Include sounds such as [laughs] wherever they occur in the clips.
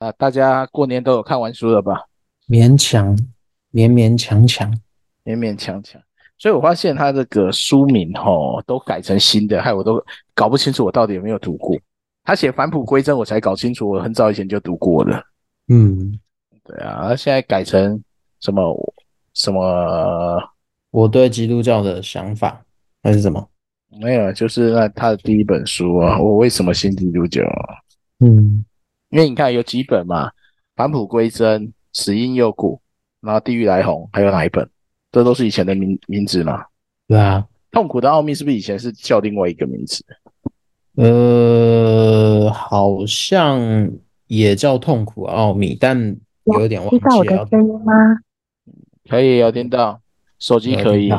啊，大家过年都有看完书了吧？勉强，勉勉强强，勉勉强强。所以我发现他这个书名吼都改成新的，害我都搞不清楚我到底有没有读过。他写返璞归真，我才搞清楚我很早以前就读过了。嗯，对啊，他现在改成什么什么？我对基督教的想法还是什么？没有，就是那他的第一本书啊，我为什么信基督教啊？嗯。因为你看有几本嘛，《返璞归真》、《死因幽谷》，然后《地狱来鸿》，还有哪一本？这都是以前的名名字嘛？对啊，《痛苦的奥秘》是不是以前是叫另外一个名字？呃，好像也叫《痛苦奥秘》，但有点忘记了。听到我的声音吗？可以，有听到，手机可以，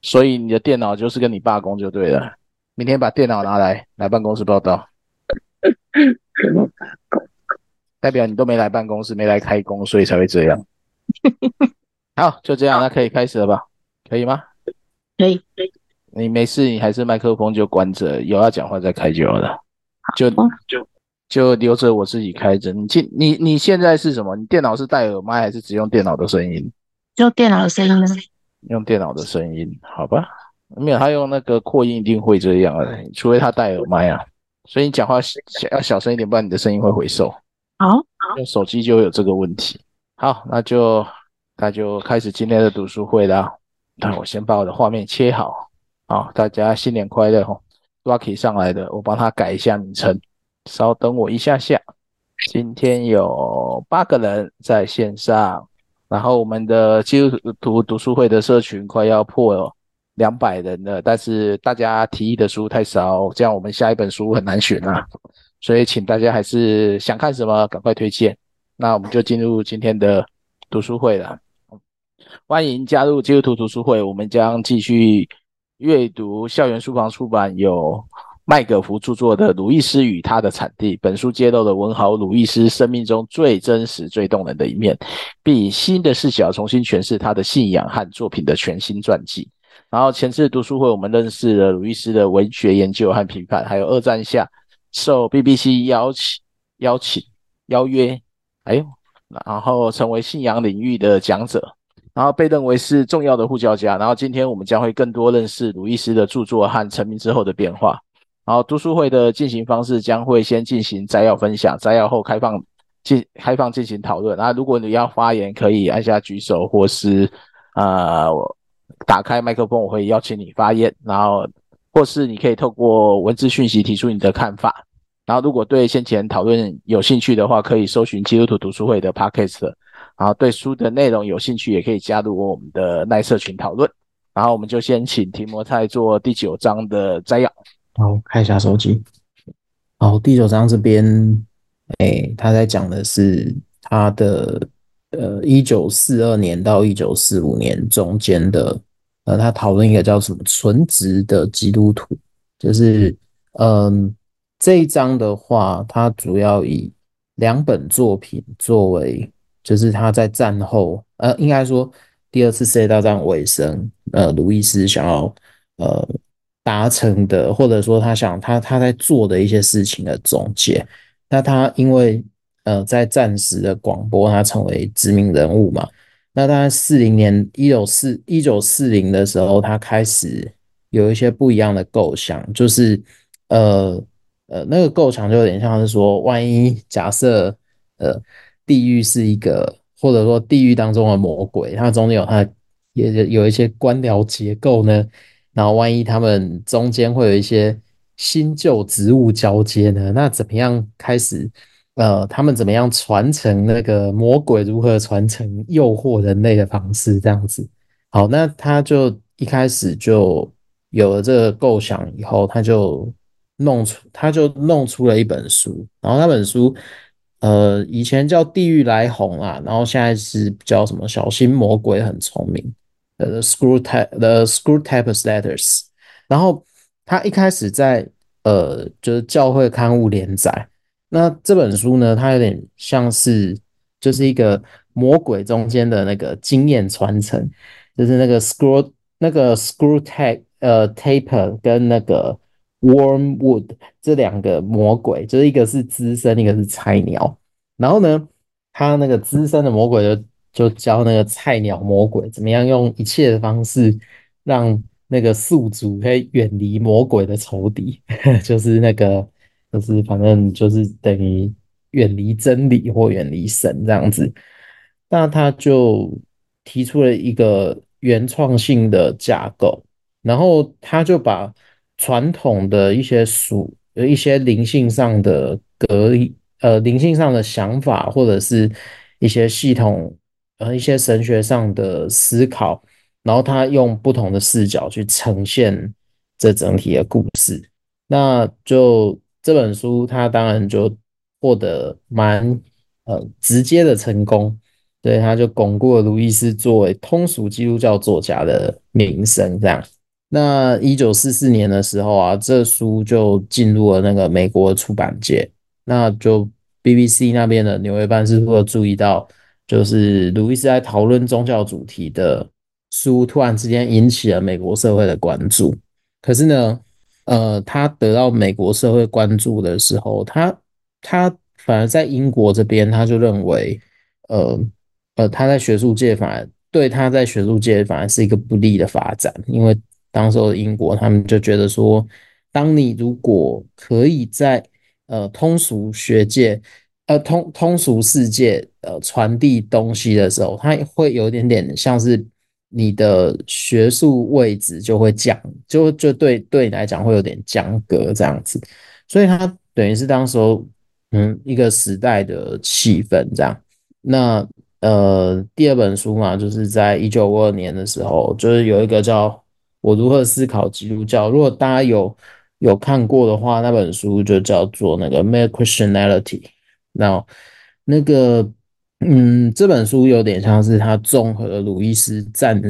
所以你的电脑就是跟你罢工就对了。明天把电脑拿来，来办公室报道。[laughs] 什么罢工？代表你都没来办公室，没来开工，所以才会这样。[laughs] 好，就这样，那可以开始了吧？可以吗？可以，可以。你没事，你还是麦克风就关着，有要讲话再开就好了。就就就留着我自己开着。你现你你现在是什么？你电脑是戴耳麦还是只用电脑的声音？用电脑的声音。用电脑的声音，好吧？没有，他用那个扩音一定会这样啊，除非他戴耳麦啊。所以你讲话要小声一点，不然你的声音会回收。好，用手机就有这个问题。好，那就那就开始今天的读书会啦。那我先把我的画面切好。好，大家新年快乐哦！Rocky 上来的，我帮他改一下名称。稍等我一下下。今天有八个人在线上，然后我们的基督徒读书会的社群快要破了。两百人了，但是大家提议的书太少，这样我们下一本书很难选啊。所以请大家还是想看什么，赶快推荐。那我们就进入今天的读书会了。欢迎加入基督徒读书会，我们将继续阅读校园书房出版有麦格福著作的《鲁易斯与他的产地》。本书揭露了文豪鲁易斯生命中最真实、最动人的一面，并以新的视角重新诠释他的信仰和作品的全新传记。然后前次读书会，我们认识了鲁易斯的文学研究和评判，还有二战下受 BBC 邀请、邀请、邀约，哎，然后成为信仰领域的讲者，然后被认为是重要的护教家。然后今天我们将会更多认识鲁易斯的著作和成名之后的变化。然后读书会的进行方式将会先进行摘要分享，摘要后开放进开放进行讨论。那如果你要发言，可以按下举手，或是呃。打开麦克风，我会邀请你发言，然后或是你可以透过文字讯息提出你的看法。然后如果对先前讨论有兴趣的话，可以搜寻基督徒读书会的 Podcast。然后对书的内容有兴趣，也可以加入我们的耐社群讨论。然后我们就先请提摩太做第九章的摘要。好，看一下手机。好，第九章这边，哎，他在讲的是他的。呃，一九四二年到一九四五年中间的，呃，他讨论一个叫什么“纯直的基督徒”，就是，嗯，这一章的话，他主要以两本作品作为，就是他在战后，呃，应该说第二次世界大战尾声，呃，路易斯想要呃达成的，或者说他想他他在做的一些事情的总结。那他因为呃，在战时的广播，他成为知名人物嘛。那当然，四零年一九四一九四零的时候，他开始有一些不一样的构想，就是呃呃，那个构想就有点像是说，万一假设呃，地狱是一个，或者说地狱当中的魔鬼，它中间有它也有一些官僚结构呢。然后，万一他们中间会有一些新旧职务交接呢？那怎么样开始？呃，他们怎么样传承那个魔鬼如何传承诱惑人类的方式？这样子，好，那他就一开始就有了这个构想，以后他就弄出，他就弄出了一本书。然后那本书，呃，以前叫《地狱来红》啊，然后现在是叫什么？小心魔鬼很聪明，呃 Screwtape The Screwtape Letters。然后他一开始在呃，就是教会刊物连载。那这本书呢，它有点像是就是一个魔鬼中间的那个经验传承，就是那个 screw 那个 Screwtape 呃 Taper 跟那个 Wormwood 这两个魔鬼，就是一个是资深，一个是菜鸟。然后呢，他那个资深的魔鬼就就教那个菜鸟魔鬼怎么样用一切的方式让那个宿主可以远离魔鬼的仇敌，[laughs] 就是那个就是反正就是等于远离真理或远离神这样子。那他就提出了一个原创性的架构，然后他就把传统的一些属呃一些灵性上的隔离。呃，灵性上的想法，或者是一些系统，呃，一些神学上的思考，然后他用不同的视角去呈现这整体的故事。那就这本书，它当然就获得蛮呃直接的成功，对，他就巩固了鲁伊斯作为通俗基督教作家的名声。这样，那一九四四年的时候啊，这书就进入了那个美国出版界。那就 BBC 那边的纽约办事处注意到，就是鲁伊斯在讨论宗教主题的书，突然之间引起了美国社会的关注。可是呢，呃，他得到美国社会关注的时候，他他反而在英国这边，他就认为，呃呃，他在学术界反而对他在学术界反而是一个不利的发展，因为当时候英国他们就觉得说，当你如果可以在呃，通俗学界，呃，通通俗世界，呃，传递东西的时候，它会有点点像是你的学术位置就会降，就就对对你来讲会有点降格这样子，所以它等于是当时候，嗯，一个时代的气氛这样。那呃，第二本书嘛，就是在一九五二年的时候，就是有一个叫《我如何思考基督教》，如果大家有。有看过的话，那本书就叫做那个《Mere Christianity》。那那个，嗯，这本书有点像是他综合了鲁伊斯战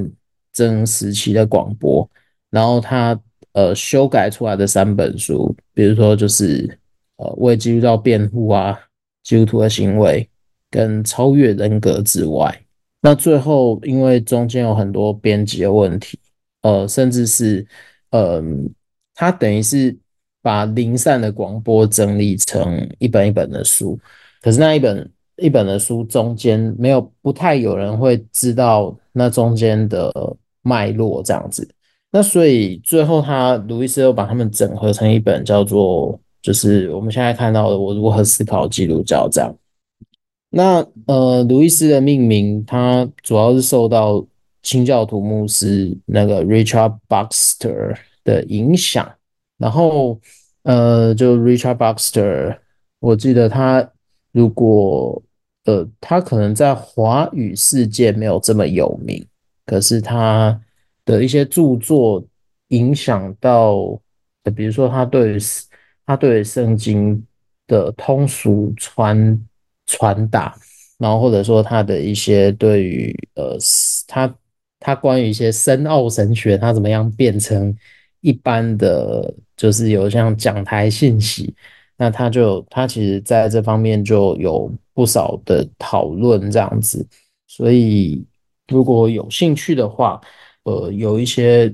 争时期的广播，然后他呃修改出来的三本书，比如说就是呃为基督教辩护啊，基督徒的行为跟超越人格之外，那最后因为中间有很多编辑的问题，呃，甚至是嗯。他等于是把零散的广播整理成一本一本的书，可是那一本一本的书中间没有，不太有人会知道那中间的脉络这样子。那所以最后他路易斯又把他们整合成一本叫做，就是我们现在看到的《我如何思考基督教》这样。那呃，路易斯的命名，它主要是受到清教徒牧师那个 Richard Baxter 的影响，然后呃，就 Richard Baxter，我记得他如果呃，他可能在华语世界没有这么有名，可是他的一些著作影响到，比如说他对他对圣经的通俗传传达，然后或者说他的一些对于呃，他他关于一些深奥神学，他怎么样变成。一般的就是有像讲台信息，那他就他其实在这方面就有不少的讨论这样子，所以如果有兴趣的话，呃，有一些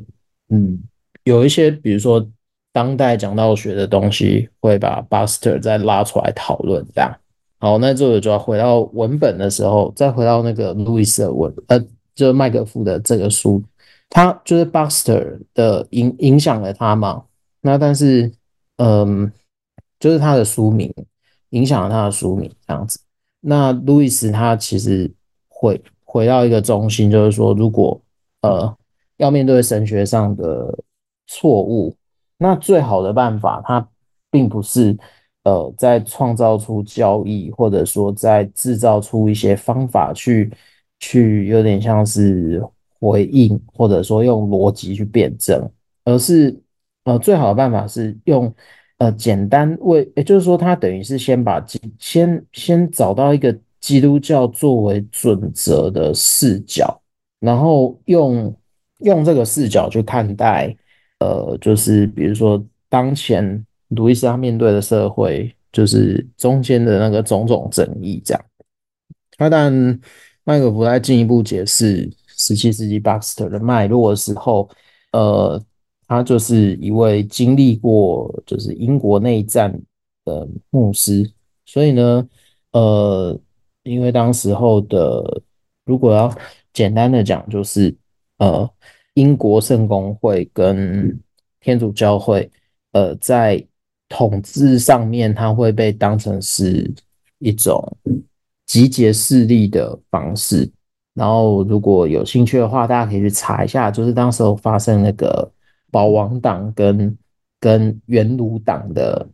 嗯，有一些比如说当代讲道学的东西，会把 Buster 再拉出来讨论这样。好，那这个就要回到文本的时候，再回到那个路易斯的文，呃，就是麦克夫的这个书。他就是 Buster 的影影响了他嘛？那但是，嗯，就是他的书名影响了他的书名这样子。那路易斯他其实回回到一个中心，就是说，如果呃要面对神学上的错误，那最好的办法，他并不是呃在创造出交易，或者说在制造出一些方法去去有点像是。回应或者说用逻辑去辩证，而是呃最好的办法是用呃简单为，也就是说他等于是先把基先先找到一个基督教作为准则的视角，然后用用这个视角去看待呃就是比如说当前路易斯他面对的社会，就是中间的那个种种争议这样。那但麦可夫再进一步解释。十七世纪巴斯特的脉络的时候，呃，他就是一位经历过就是英国内战的牧师，所以呢，呃，因为当时候的，如果要简单的讲，就是呃，英国圣公会跟天主教会，呃，在统治上面，它会被当成是一种集结势力的方式。然后，如果有兴趣的话，大家可以去查一下，就是当时候发生那个保王党跟跟元鲁党的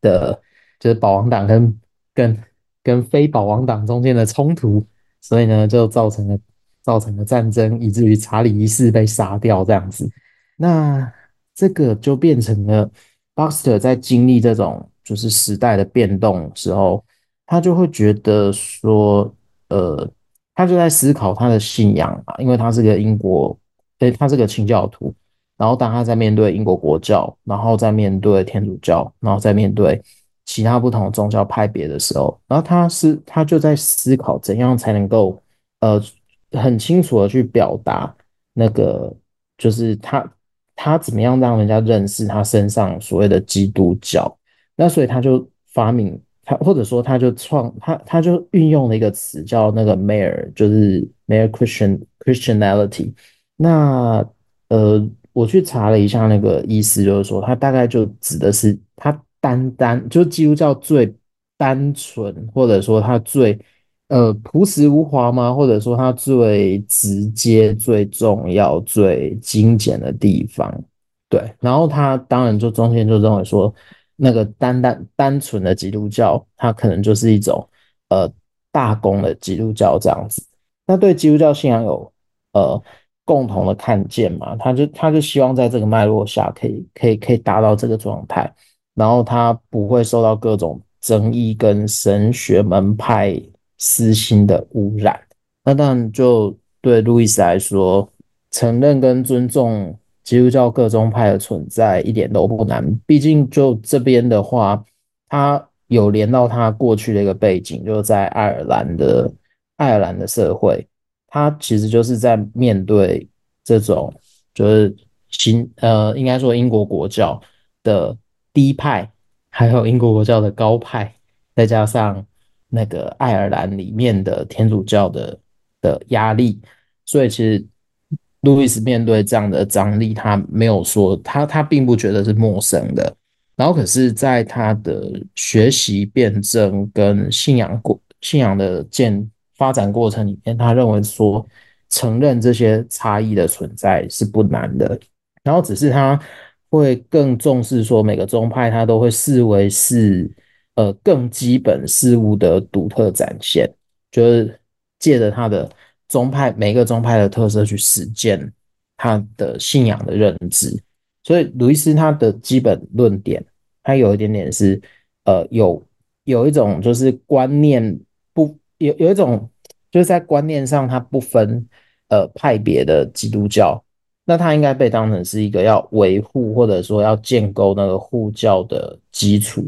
的，就是保王党跟跟跟非保王党中间的冲突，所以呢，就造成了造成了战争，以至于查理一世被杀掉这样子。那这个就变成了 Baxter 在经历这种就是时代的变动的时候，他就会觉得说，呃，他就在思考他的信仰嘛，因为他是个英国，诶，他是个清教徒。然后当他在面对英国国教，然后在面对天主教，然后在面对其他不同宗教派别的时候，然后他是他就在思考怎样才能够呃很清楚的去表达那个就是他他怎么样让人家认识他身上所谓的基督教。那所以他就发明他或者说他就创他他就运用了一个词叫那个 Mere，就是 Mere Christian Christianity。那呃。我去查了一下那个意思，就是说，它大概就指的是它单单就基督教最单纯，或者说它最呃朴实无华吗？或者说它最直接、最重要、最精简的地方。对，然后他当然就中间就认为说，那个单单单纯的基督教，它可能就是一种呃大公的基督教这样子。那对基督教信仰有呃。共同的看见嘛，他就他就希望在这个脉络下可以可以可以达到这个状态，然后他不会受到各种争议跟神学门派私心的污染。那当然，就对路易斯来说，承认跟尊重基督教各宗派的存在一点都不难。毕竟就这边的话，他有连到他过去的一个背景，就是在爱尔兰的爱尔兰的社会。他其实就是在面对这种就是新呃，应该说英国国教的低派，还有英国国教的高派，再加上那个爱尔兰里面的天主教的的压力，所以其实路易斯面对这样的张力，他没有说他他并不觉得是陌生的。然后可是，在他的学习辩证跟信仰过信仰的建。发展过程里面，他认为说承认这些差异的存在是不难的，然后只是他会更重视说每个宗派他都会视为是呃更基本事物的独特展现，就是借着他的宗派每个宗派的特色去实践他的信仰的认知。所以鲁伊斯他的基本论点，他有一点点是呃有有一种就是观念。有有一种就是在观念上，它不分呃派别的基督教，那它应该被当成是一个要维护或者说要建构那个护教的基础。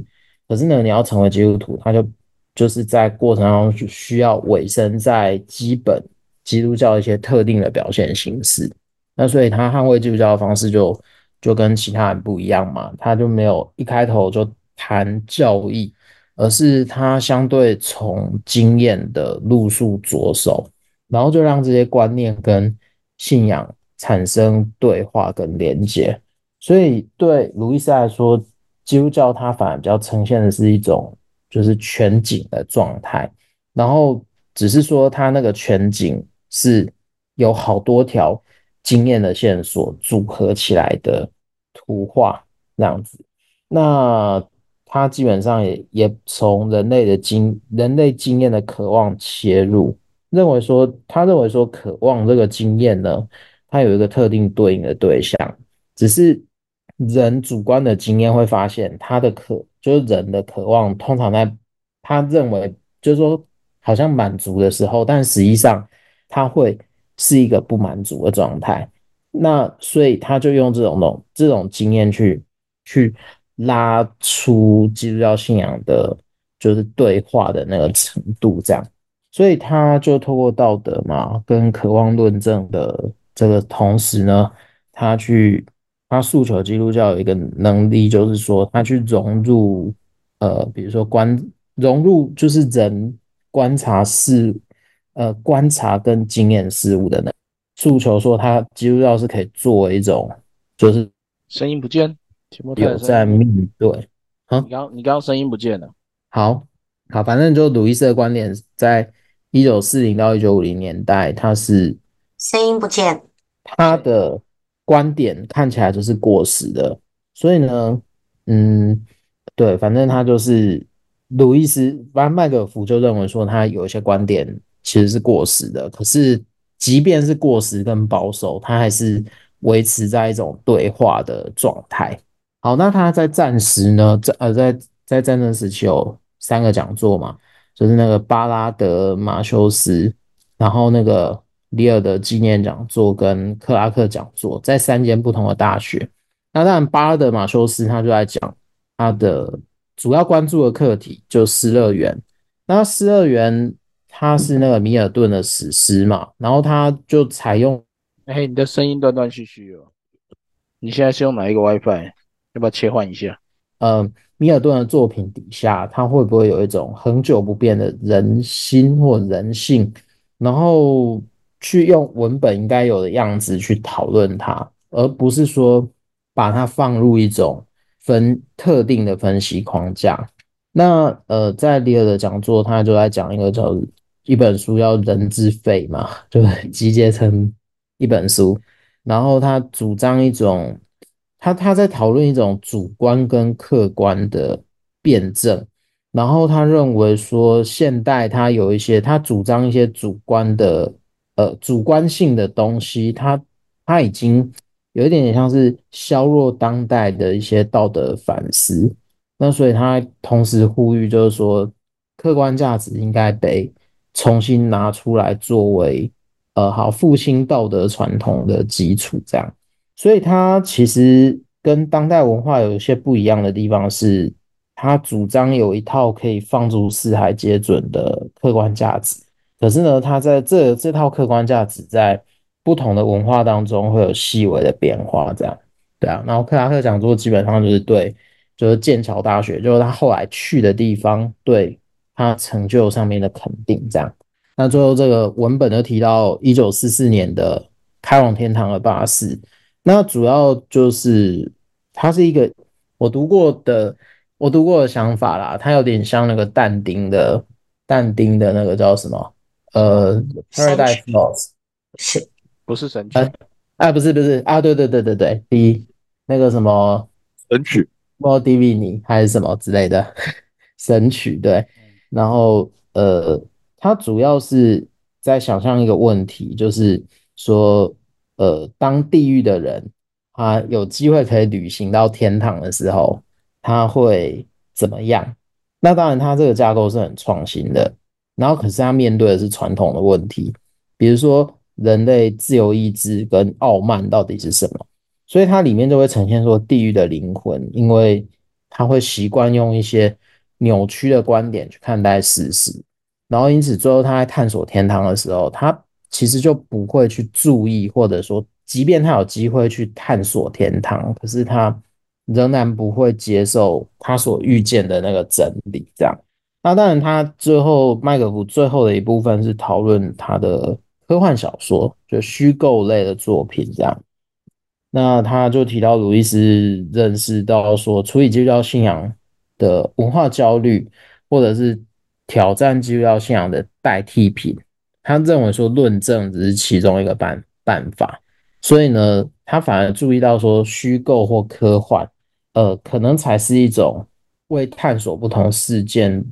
可是呢，你要成为基督徒，他就就是在过程当中需要委身在基本基督教一些特定的表现形式。那所以他捍卫基督教的方式就就跟其他人不一样嘛，他就没有一开头就谈教义。而是他相对从经验的路数着手，然后就让这些观念跟信仰产生对话跟连接。所以对鲁伊斯来说，基督教它反而比较呈现的是一种就是全景的状态，然后只是说它那个全景是有好多条经验的线索组合起来的图画这样子。那。他基本上也也从人类的经人类经验的渴望切入，认为说他认为说渴望这个经验呢，它有一个特定对应的对象，只是人主观的经验会发现他的渴就是人的渴望，通常在他认为就是说好像满足的时候，但实际上他会是一个不满足的状态，那所以他就用这种这种经验去去。拉出基督教信仰的，就是对话的那个程度，这样，所以他就透过道德嘛，跟渴望论证的这个同时呢，他去他诉求基督教有一个能力，就是说他去融入呃，比如说观融入就是人观察事，呃，观察跟经验事物的那诉求，说他基督教是可以作为一种，就是声音不见，有在面对。好，你刚你刚刚声音不见了。好，好，反正就鲁伊斯的观点，在一九四零到一九五零年代，他是声音不见，他的观点看起来就是过时的，所以呢，嗯，对，反正他就是鲁伊斯，反正麦克福就认为说他有一些观点其实是过时的，可是即便是过时跟保守，他还是维持在一种对话的状态。好，那他在战时呢，在呃在在战争时期有三个讲座嘛，就是那个巴拉德马修斯，然后那个里尔的纪念讲座跟克拉克讲座，在三间不同的大学。那当然巴拉德马修斯他就在讲他的主要关注的课题就失乐园。那失乐园它是那个米尔顿的史诗嘛，然后他就采用，哎，你的声音断断续续哦，你现在是用哪一个 WiFi？要不要切换一下？呃，米尔顿的作品底下，他会不会有一种恒久不变的人心或人性，然后去用文本应该有的样子去讨论它，而不是说把它放入一种分特定的分析框架。那呃，在里尔的讲座，他就在讲一个叫一本书叫《人之肺》嘛，就集结成一本书，然后他主张一种。他他在讨论一种主观跟客观的辩证，然后他认为说现代他有一些他主张一些主观的呃主观性的东西，他他已经有一点点像是削弱当代的一些道德反思，那所以他同时呼吁就是说客观价值应该被重新拿出来作为呃好复兴道德传统的基础这样。所以他其实跟当代文化有一些不一样的地方，是他主张有一套可以放诸四海皆准的客观价值。可是呢，他在这这套客观价值在不同的文化当中会有细微的变化，这样对啊。然后克拉克讲座基本上就是对，就是剑桥大学，就是他后来去的地方，对他成就上面的肯定，这样。那最后这个文本就提到一九四四年的开往天堂的巴士。那主要就是，它是一个我读过的，我读过的想法啦。它有点像那个但丁的，但丁的那个叫什么？呃，Paradise Lost 是，不是神曲？啊，不是不是啊，对对对对对，第一那个什么神曲，More Divini 还是什么之类的神曲，对。然后呃，它主要是在想象一个问题，就是说。呃，当地狱的人他有机会可以旅行到天堂的时候，他会怎么样？那当然，他这个架构是很创新的。然后，可是他面对的是传统的问题，比如说人类自由意志跟傲慢到底是什么？所以它里面就会呈现说地狱的灵魂，因为他会习惯用一些扭曲的观点去看待事实，然后因此最后他在探索天堂的时候，他。其实就不会去注意，或者说，即便他有机会去探索天堂，可是他仍然不会接受他所遇见的那个真理。这样，那当然，他最后麦格福最后的一部分是讨论他的科幻小说，就虚构类的作品。这样，那他就提到鲁易斯认识到说，处理基督教信仰的文化焦虑，或者是挑战基督教信仰的代替品。他认为说论证只是其中一个办办法，所以呢，他反而注意到说虚构或科幻，呃，可能才是一种为探索不同事件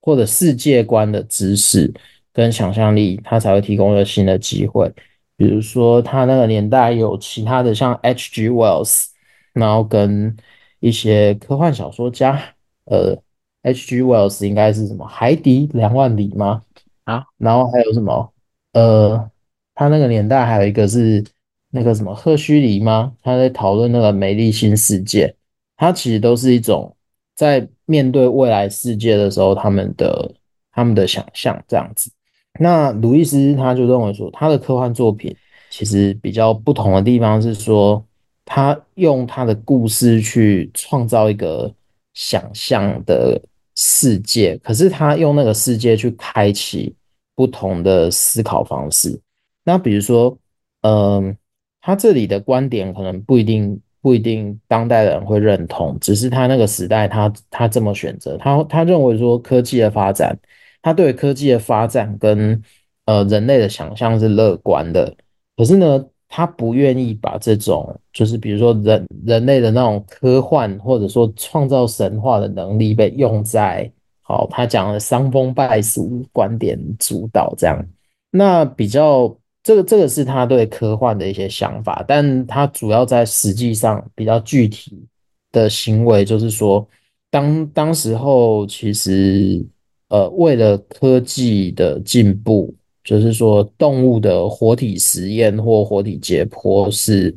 或者世界观的知识跟想象力，他才会提供一个新的机会。比如说，他那个年代有其他的像 H.G. Wells，然后跟一些科幻小说家，呃，H.G. Wells 应该是什么？海底两万里吗？啊，然后还有什么？呃，他那个年代还有一个是那个什么赫胥黎吗？他在讨论那个美丽新世界，他其实都是一种在面对未来世界的时候，他们的他们的想象这样子。那鲁伊斯他就认为说，他的科幻作品其实比较不同的地方是说，他用他的故事去创造一个想象的。世界，可是他用那个世界去开启不同的思考方式。那比如说，嗯、他这里的观点可能不一定不一定当代人会认同，只是他那个时代他他这么选择，他他认为说科技的发展，他对科技的发展跟呃人类的想象是乐观的，可是呢，他不愿意把这种就是比如说人人类的那种科幻或者说创造神话的能力被用在好他讲的伤风败俗观点主导这样，那比较这个这个是他对科幻的一些想法，但他主要在实际上比较具体的行为就是说，当当时候其实呃为了科技的进步。就是说，动物的活体实验或活体解剖是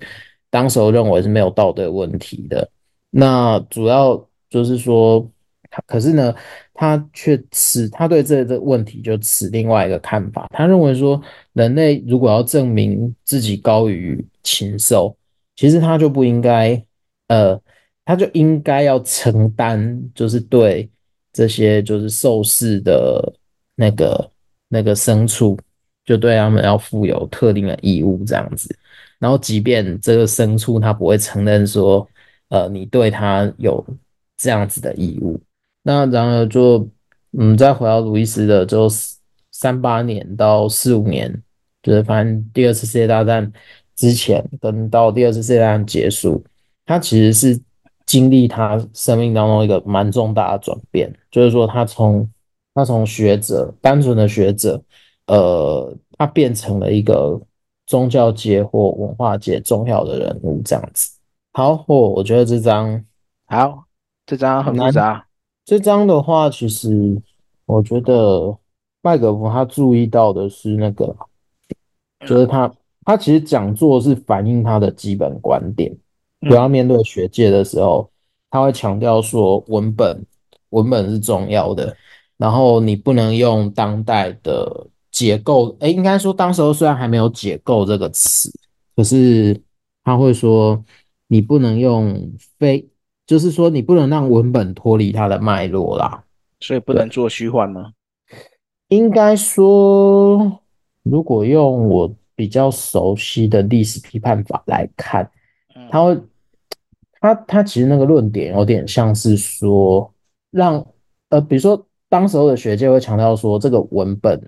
当时候认为是没有道德问题的。那主要就是说，可是呢，他却持他对这个问题就持另外一个看法。他认为说，人类如果要证明自己高于禽兽，其实他就不应该，呃，他就应该要承担，就是对这些就是受试的那个。那个牲畜就对他们要负有特定的义务，这样子。然后，即便这个牲畜他不会承认说，呃，你对他有这样子的义务。那然而就，嗯，再回到路易斯的，就三八年到四五年，就是反正第二次世界大战之前跟到第二次世界大战结束，他其实是经历他生命当中一个蛮重大的转变，就是说他从。他从学者，单纯的学者，呃，他变成了一个宗教界或文化界重要的人物，这样子。好，我我觉得这张好，这张很复杂。这张的话，其实我觉得麦可夫他注意到的是那个，就是他他其实讲座是反映他的基本观点，不要面对学界的时候，他会强调说文本文本是重要的。然后你不能用当代的解构，诶，应该说当时候虽然还没有解构这个词，可是他会说你不能用非，就是说你不能让文本脱离它的脉络啦，所以不能做虚幻吗？应该说，如果用我比较熟悉的历史批判法来看，它会，它它其实那个论点有点像是说让，呃，比如说。当时候的学界会强调说，这个文本，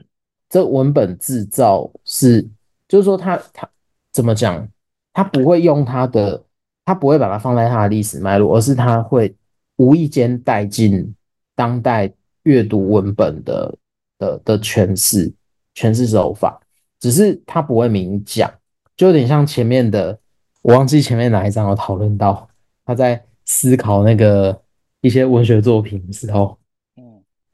这、文本制造是，就是说他他怎么讲，他不会用他的，他不会把它放在他的历史脉络，而是他会无意间带进当代阅读文本的的的诠释诠释手法，只是他不会明讲，就有点像前面的，我忘记前面哪一章有讨论到，他在思考那个一些文学作品的时候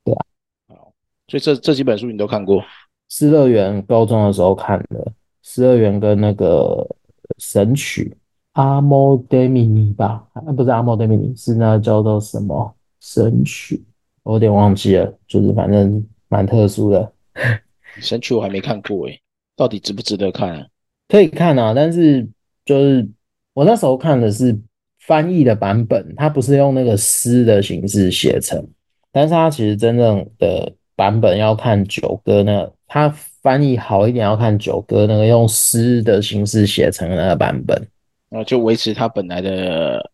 对吧好。所以这这几本书你都看过？《失乐园》高中的时候看的，《失乐园》跟那个《神曲》阿莫德米尼吧？啊，不是阿莫德米尼，是那叫做什么《神曲》？我有点忘记了，就是反正蛮特殊的。《神曲》我还没看过诶，到底值不值得看啊？可以看啊，但是就是我那时候看的是翻译的版本，它不是用那个诗的形式写成，但是它其实真正的。版本要看九歌那个，它翻译好一点要看九歌那个用诗的形式写成那个版本，啊，就维持他本来的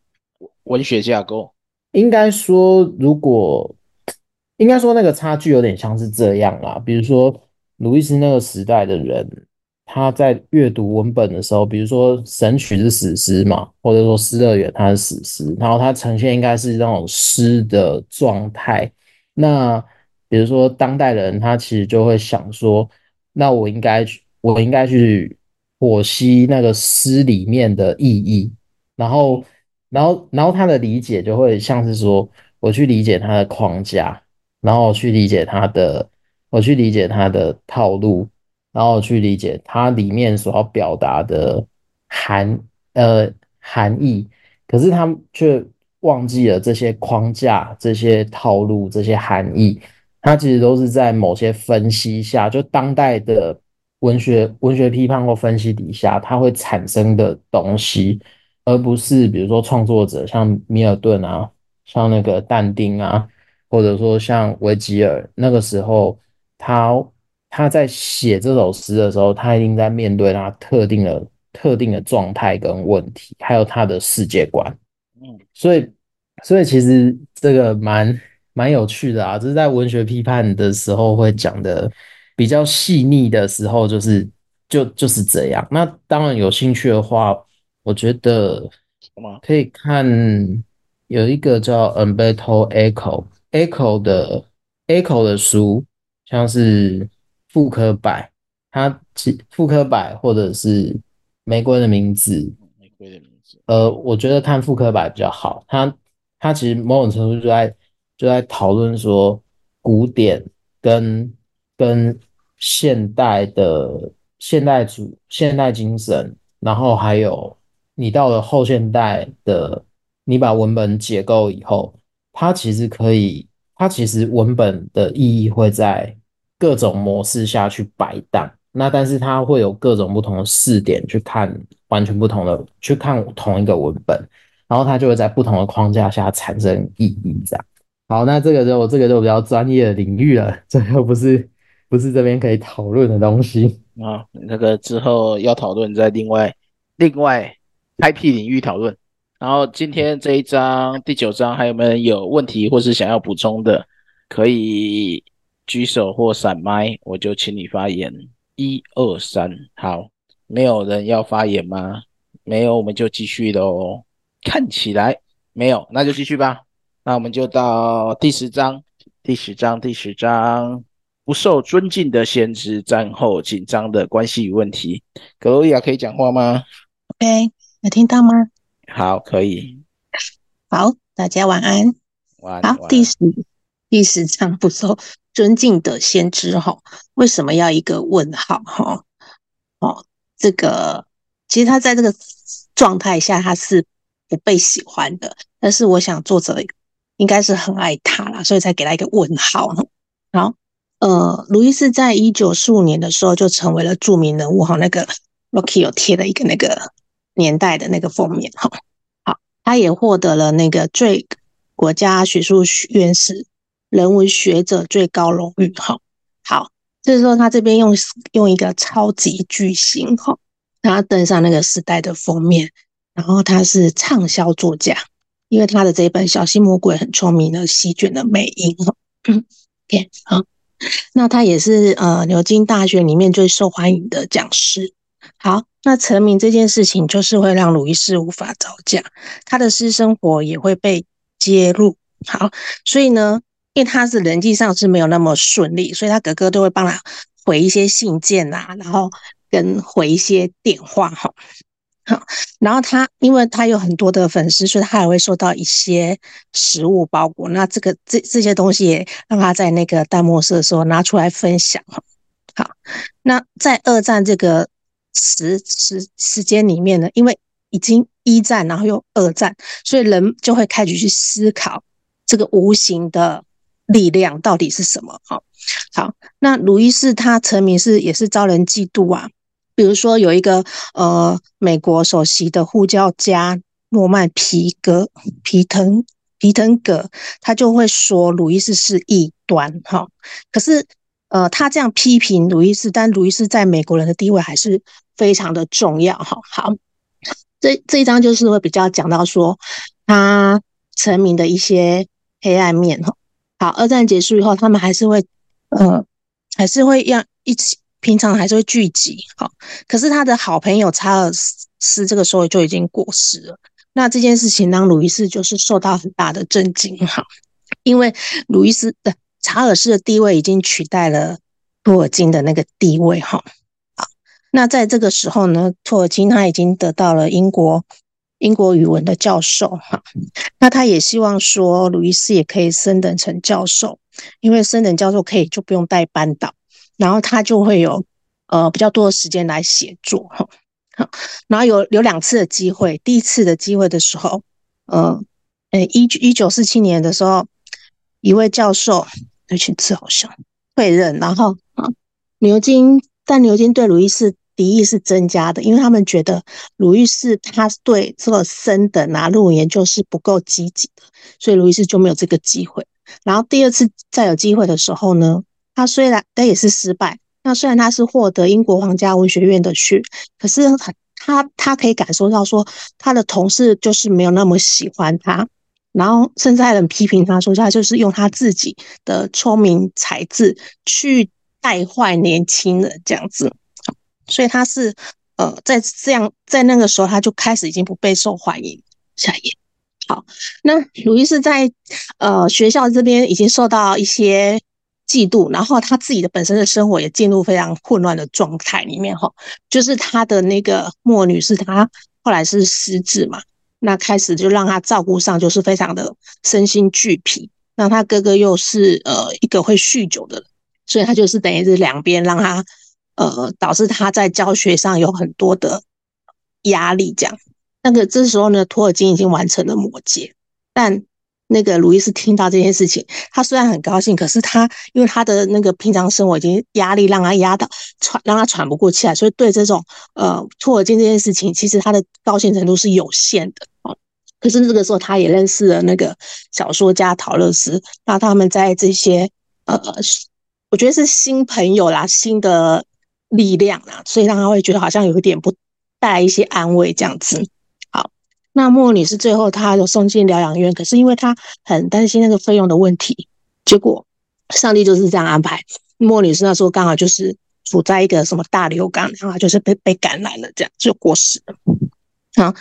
文学架构。应该说，如果应该说那个差距有点像是这样啊，比如说鲁伊斯那个时代的人，他在阅读文本的时候，比如说《神曲》是史诗嘛，或者说《失乐园》它是史诗，然后它呈现应该是那种诗的状态，那。比如说，当代人他其实就会想说，那我应该去，我应该去剖析那个诗里面的意义，然后，然后，然后他的理解就会像是说，我去理解他的框架，然后去理解他的，我去理解他的套路，然后去理解他里面所要表达的含呃含义，可是他却忘记了这些框架、这些套路、这些含义。它其实都是在某些分析下，就当代的文学文学批判或分析底下，它会产生的东西，而不是比如说创作者像米尔顿啊，像那个但丁啊，或者说像维吉尔那个时候，他他在写这首诗的时候，他一定在面对他特定的特定的状态跟问题，还有他的世界观。嗯，所以所以其实这个蛮蛮有趣的啊，这是在文学批判的时候会讲的比较细腻的时候，就是就就是这样。那当然有兴趣的话，我觉得可以看有一个叫 Umberto Eco。Eco 的 Eco 的书，像是妇科百，它其妇科百或者是玫瑰的名字，玫瑰的名字，呃，我觉得看妇科百比较好。它它其实某种程度就在就在讨论说古典跟跟现代的现代主现代精神，然后还有你到了后现代的，你把文本解构以后。它其实可以，它其实文本的意义会在各种模式下去摆荡，那但是它会有各种不同的视点去看完全不同的，去看同一个文本，然后它就会在不同的框架下产生意义。这样，好，那这个就这个就比较专业的领域了，[laughs] 这又不是不是这边可以讨论的东西啊，那个之后要讨论再另外另外开辟领域讨论。然后今天这一章第九章还有没有人有问题或是想要补充的，可以举手或闪麦，我就请你发言。一二三，好，没有人要发言吗？没有，我们就继续喽。看起来没有，那就继续吧。那我们就到第十章，第十章，第十章，不受尊敬的先知，战后紧张的关系与问题。格罗利亚可以讲话吗？OK，有听到吗？好，可以。好，大家晚安。晚安。好，第十第十章不受尊敬的先知哈，为什么要一个问号哈？哦，这个其实他在这个状态下他是不被喜欢的，但是我想作者应该是很爱他啦，所以才给他一个问号。好，呃，鲁伊斯在一九四五年的时候就成为了著名人物哈，那个 Rocky 有贴了一个那个。年代的那个封面哈，好，他也获得了那个最国家学术院士人文学者最高荣誉哈。好，就是说他这边用用一个超级巨星哈，他登上那个时代的封面，然后他是畅销作家，因为他的这一本《小心魔鬼很聪明》的席卷了美英哈。OK，好，[laughs] 那他也是呃牛津大学里面最受欢迎的讲师。好。那成名这件事情，就是会让鲁伊斯无法招架，他的私生活也会被揭露。好，所以呢，因为他是人际上是没有那么顺利，所以他哥哥都会帮他回一些信件啊，然后跟回一些电话。哈，好，[laughs] 然后他因为他有很多的粉丝，所以他也会收到一些实物包裹。那这个这这些东西也让他在那个弹幕社的时候拿出来分享。好，那在二战这个。时时时间里面呢，因为已经一战，然后又二战，所以人就会开始去思考这个无形的力量到底是什么。好，好，那鲁伊斯他成名是也是遭人嫉妒啊。比如说有一个呃美国首席的护教家诺曼皮格皮滕皮滕格，他就会说鲁伊斯是异端。哈，可是呃他这样批评鲁伊斯，但鲁伊斯在美国人的地位还是。非常的重要哈，好，这这一章就是会比较讲到说他成名的一些黑暗面哈。好，二战结束以后，他们还是会呃，还是会让一起，平常还是会聚集哈。可是他的好朋友查尔斯这个时候就已经过世了，那这件事情让鲁伊斯就是受到很大的震惊哈，因为鲁伊斯的查尔斯的地位已经取代了托尔金的那个地位哈。啊那在这个时候呢，托尔金他已经得到了英国英国语文的教授哈，那他也希望说鲁伊斯也可以升等成教授，因为升等教授可以就不用带班导，然后他就会有呃比较多的时间来写作哈。好，然后有有两次的机会，第一次的机会的时候，呃，诶一一九四七年的时候，一位教授那群字好像退任，然后啊牛津但牛津对鲁伊斯。敌意是增加的，因为他们觉得鲁伊斯他对这个升等啊论文研究是不够积极的，所以鲁伊斯就没有这个机会。然后第二次再有机会的时候呢，他虽然他也是失败，那虽然他是获得英国皇家文学院的学，可是他他他可以感受到说，他的同事就是没有那么喜欢他，然后甚至还很批评他说，他就是用他自己的聪明才智去带坏年轻人这样子，所以他是呃在这样在那个时候他就开始已经不备受欢迎。下一页。好，那鲁伊斯在呃学校这边已经受到一些嫉妒，然后他自己的本身的生活也进入非常混乱的状态里面哈。就是他的那个莫女士，她后来是失智嘛，那开始就让他照顾上就是非常的身心俱疲。那他哥哥又是呃一个会酗酒的人，所以他就是等于是两边让他呃导致他在教学上有很多的压力这样。那个这时候呢，托尔金已经完成了魔戒，但那个鲁伊斯听到这件事情，他虽然很高兴，可是他因为他的那个平常生活已经压力让他压到喘，让他喘不过气来，所以对这种呃托尔金这件事情，其实他的高兴程度是有限的哦。可是这个时候，他也认识了那个小说家陶乐斯，那他们在这些呃，我觉得是新朋友啦，新的力量啦，所以让他会觉得好像有一点不带来一些安慰这样子。那莫女士最后她就送进疗养院，可是因为她很担心那个费用的问题，结果上帝就是这样安排。莫女士那时候刚好就是处在一个什么大流感，然后就是被被感染了，这样就过世了。好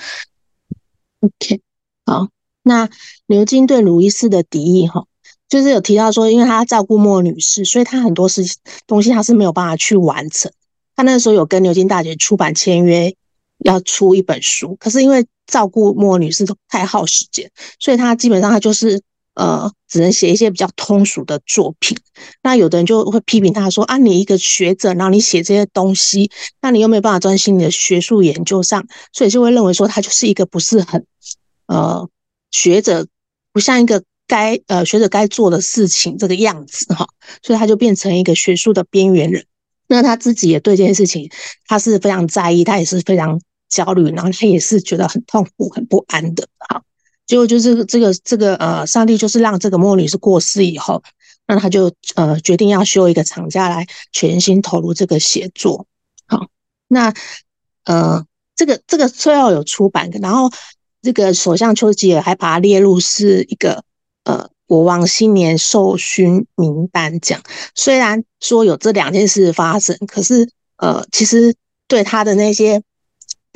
，OK，好。那牛津对鲁伊斯的敌意哈，就是有提到说，因为他照顾莫女士，所以他很多事情东西他是没有办法去完成。他那时候有跟牛津大学出版签约，要出一本书，可是因为照顾莫女士太耗时间，所以他基本上他就是呃，只能写一些比较通俗的作品。那有的人就会批评他说啊，你一个学者，然后你写这些东西，那你又没有办法专心你的学术研究上，所以就会认为说他就是一个不是很呃学者，不像一个该呃学者该做的事情这个样子哈，所以他就变成一个学术的边缘人。那他自己也对这件事情他是非常在意，他也是非常。焦虑，然后他也是觉得很痛苦、很不安的。好，结果就是这个这个呃，上帝就是让这个莫女士过世以后，那他就呃决定要休一个长假来全心投入这个写作。好，那呃这个这个最后有出版的，然后这个首相丘吉尔还把它列入是一个呃国王新年授勋名单奖。虽然说有这两件事发生，可是呃其实对他的那些。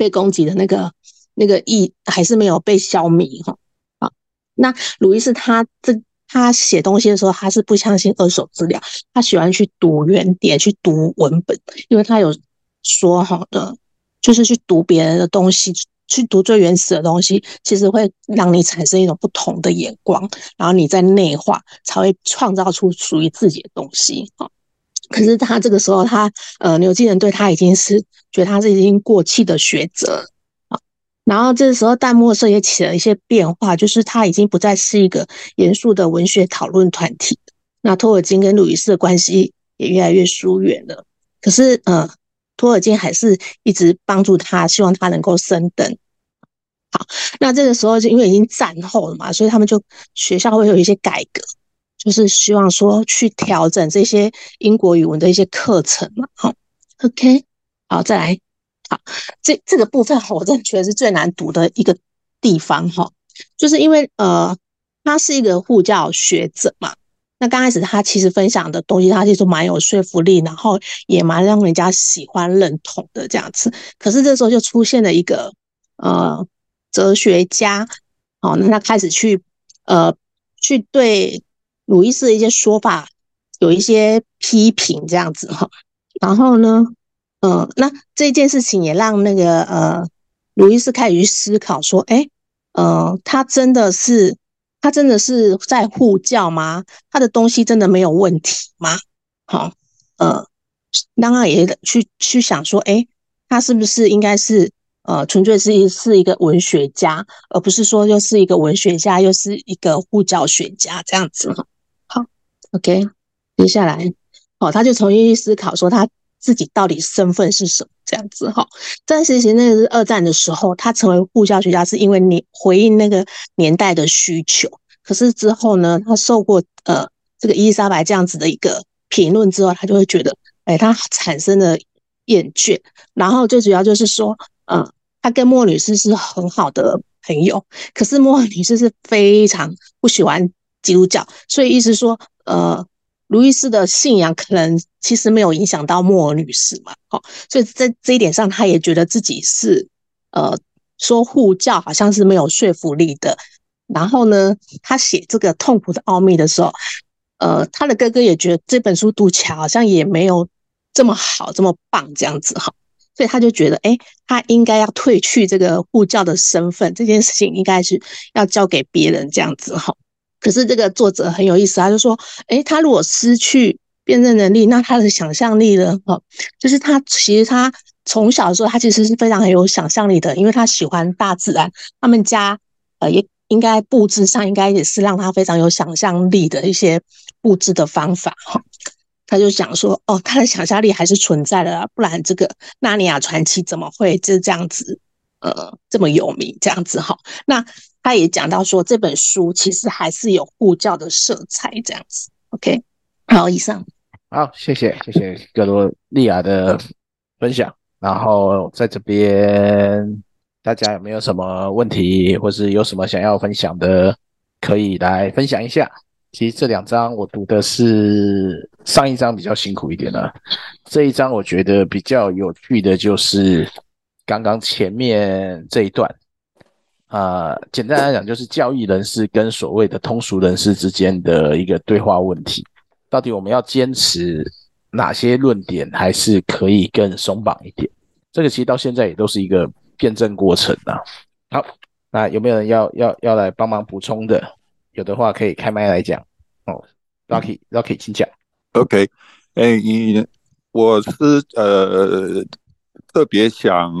被攻击的那个那个意还是没有被消灭哈。好，那鲁伊斯他这他写东西的时候，他是不相信二手资料，他喜欢去读原点，去读文本，因为他有说哈的，就是去读别人的东西，去读最原始的东西，其实会让你产生一种不同的眼光，然后你在内化，才会创造出属于自己的东西啊。可是他这个时候他，呃，牛津人对他已经是觉得他是已经过气的学者啊。然后这个时候，淡墨社也起了一些变化，就是他已经不再是一个严肃的文学讨论团体。那托尔金跟鲁伊斯的关系也越来越疏远了。可是呃，托尔金还是一直帮助他，希望他能够升等。好，那这个时候就因为已经战后了嘛，所以他们就学校会有一些改革。就是希望说去调整这些英国语文的一些课程嘛，好，OK，好，再来，好，这这个部分我真的觉得是最难读的一个地方哈，就是因为呃，他是一个护教学者嘛，那刚开始他其实分享的东西，他其实蛮有说服力，然后也蛮让人家喜欢认同的这样子，可是这时候就出现了一个呃哲学家，好，那他开始去呃去对。鲁伊斯的一些说法有一些批评，这样子哈。然后呢，呃，那这件事情也让那个呃，鲁伊斯开始去思考说，哎，呃，他真的是他真的是在护教吗？他的东西真的没有问题吗？好，呃，让他也去去想说，哎，他是不是应该是呃，纯粹是一是一个文学家，而不是说又是一个文学家，又是一个护教学家这样子哈。OK，接下来，哦，他就重新去思考说他自己到底身份是什么这样子哈。但其实那个是二战的时候，他成为护校学家是因为你回应那个年代的需求。可是之后呢，他受过呃这个伊丽莎白这样子的一个评论之后，他就会觉得，哎，他产生了厌倦。然后最主要就是说，嗯、呃，他跟莫女士是很好的朋友，可是莫女士是非常不喜欢基督教，所以意思说，呃。路易斯的信仰可能其实没有影响到莫尔女士嘛，好，所以在这一点上，他也觉得自己是呃说护教好像是没有说服力的。然后呢，他写这个痛苦的奥秘的时候，呃，他的哥哥也觉得这本书读起来好像也没有这么好，这么棒这样子哈，所以他就觉得，哎，他应该要褪去这个护教的身份，这件事情应该是要交给别人这样子哈。可是这个作者很有意思，他就说：“诶，他如果失去辨认能力，那他的想象力呢？哦，就是他其实他从小的时候，他其实是非常很有想象力的，因为他喜欢大自然。他们家呃也应该布置上应该也是让他非常有想象力的一些布置的方法哈。他就想说：哦，他的想象力还是存在的啊，不然这个《纳尼亚传奇》怎么会就这样子呃这么有名这样子哈？那。”他也讲到说，这本书其实还是有护教的色彩，这样子。OK，好，以上。好，谢谢，谢谢格罗利亚的分享。然后在这边，大家有没有什么问题，或是有什么想要分享的，可以来分享一下。其实这两章我读的是上一章比较辛苦一点了，这一章我觉得比较有趣的就是刚刚前面这一段。啊、呃，简单来讲，就是教育人士跟所谓的通俗人士之间的一个对话问题。到底我们要坚持哪些论点，还是可以更松绑一点？这个其实到现在也都是一个辩证过程啊。好，那有没有人要要要来帮忙补充的？有的话可以开麦来讲。哦，Rocky，Rocky，请讲。OK，哎，你我是呃。特别想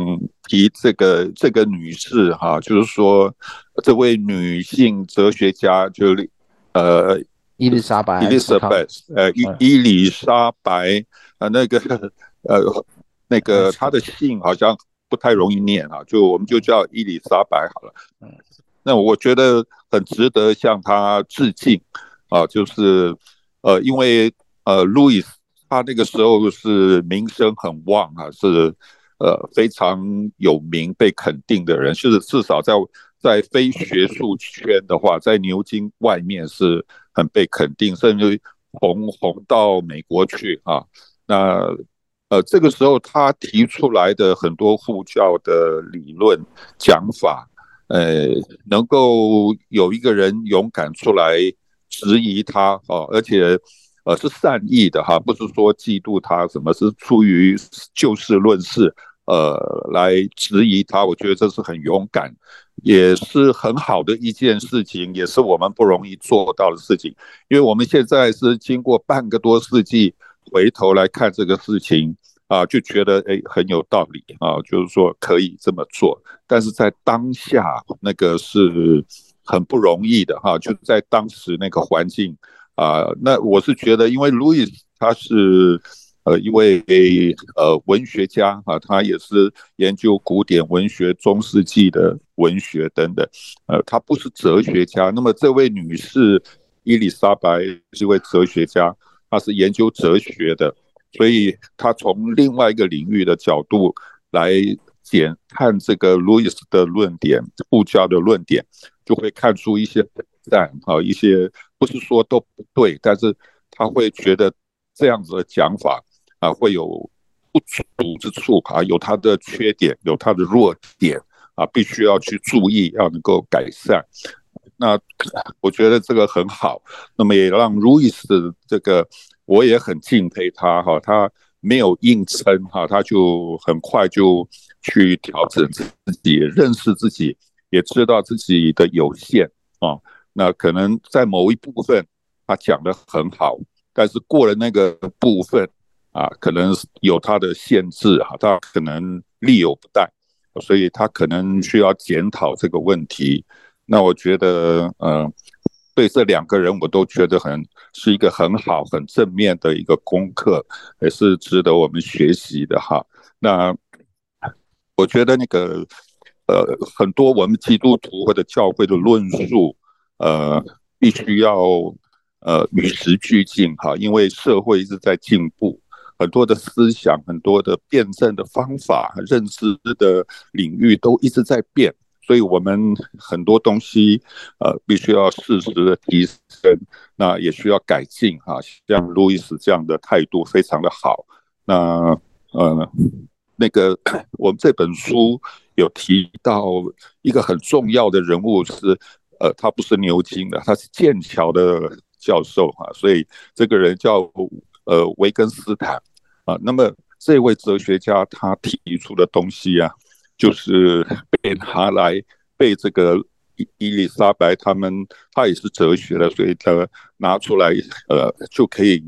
提这个这个女士哈，就是说这位女性哲学家就呃伊丽莎白，伊丽莎白呃伊伊丽莎白呃那个呃那个她的姓好像不太容易念啊，就我们就叫伊丽莎白好了。嗯，那我觉得很值得向她致敬啊，就是呃因为呃路易斯他那个时候是名声很旺啊，是。呃，非常有名、被肯定的人，就是至少在在非学术圈的话，在牛津外面是很被肯定，甚至红红到美国去啊。那呃，这个时候他提出来的很多护教的理论讲法，呃，能够有一个人勇敢出来质疑他啊，而且呃是善意的哈，不是说嫉妒他，什么是出于就事论事。呃，来质疑他，我觉得这是很勇敢，也是很好的一件事情，也是我们不容易做到的事情。因为我们现在是经过半个多世纪回头来看这个事情啊，就觉得哎很有道理啊，就是说可以这么做。但是在当下那个是很不容易的哈，就在当时那个环境啊，那我是觉得，因为路易斯他是。呃，一位呃文学家啊，他也是研究古典文学、中世纪的文学等等。呃，他不是哲学家。那么这位女士伊丽莎白是一位哲学家，她是研究哲学的，所以她从另外一个领域的角度来检看这个路易斯的论点、布教的论点，就会看出一些但啊，一些不是说都不对，但是他会觉得这样子的讲法。啊，会有不足之处啊，有它的缺点，有它的弱点啊，必须要去注意，要能够改善。那我觉得这个很好，那么也让路易斯这个我也很敬佩他哈，他没有硬撑哈，他就很快就去调整自己，认识自己，也知道自己的有限啊。那可能在某一部分他讲得很好，但是过了那个部分。啊，可能有它的限制哈，他可能力有不逮，所以他可能需要检讨这个问题。那我觉得，嗯，对这两个人，我都觉得很是一个很好、很正面的一个功课，也是值得我们学习的哈。那我觉得那个，呃，很多我们基督徒或者教会的论述，呃，必须要呃与时俱进哈，因为社会一直在进步，很多的思想、很多的辩证的方法、认知的领域都一直在变，所以我们很多东西呃必须要适时的提升，那也需要改进哈。像路易斯这样的态度非常的好，那呃那个我们这本书有提到一个很重要的人物是。呃，他不是牛津的，他是剑桥的教授啊，所以这个人叫呃维根斯坦啊。那么这位哲学家他提出的东西啊，就是被拿来被这个伊伊丽莎白他们，他也是哲学的，所以他拿出来呃就可以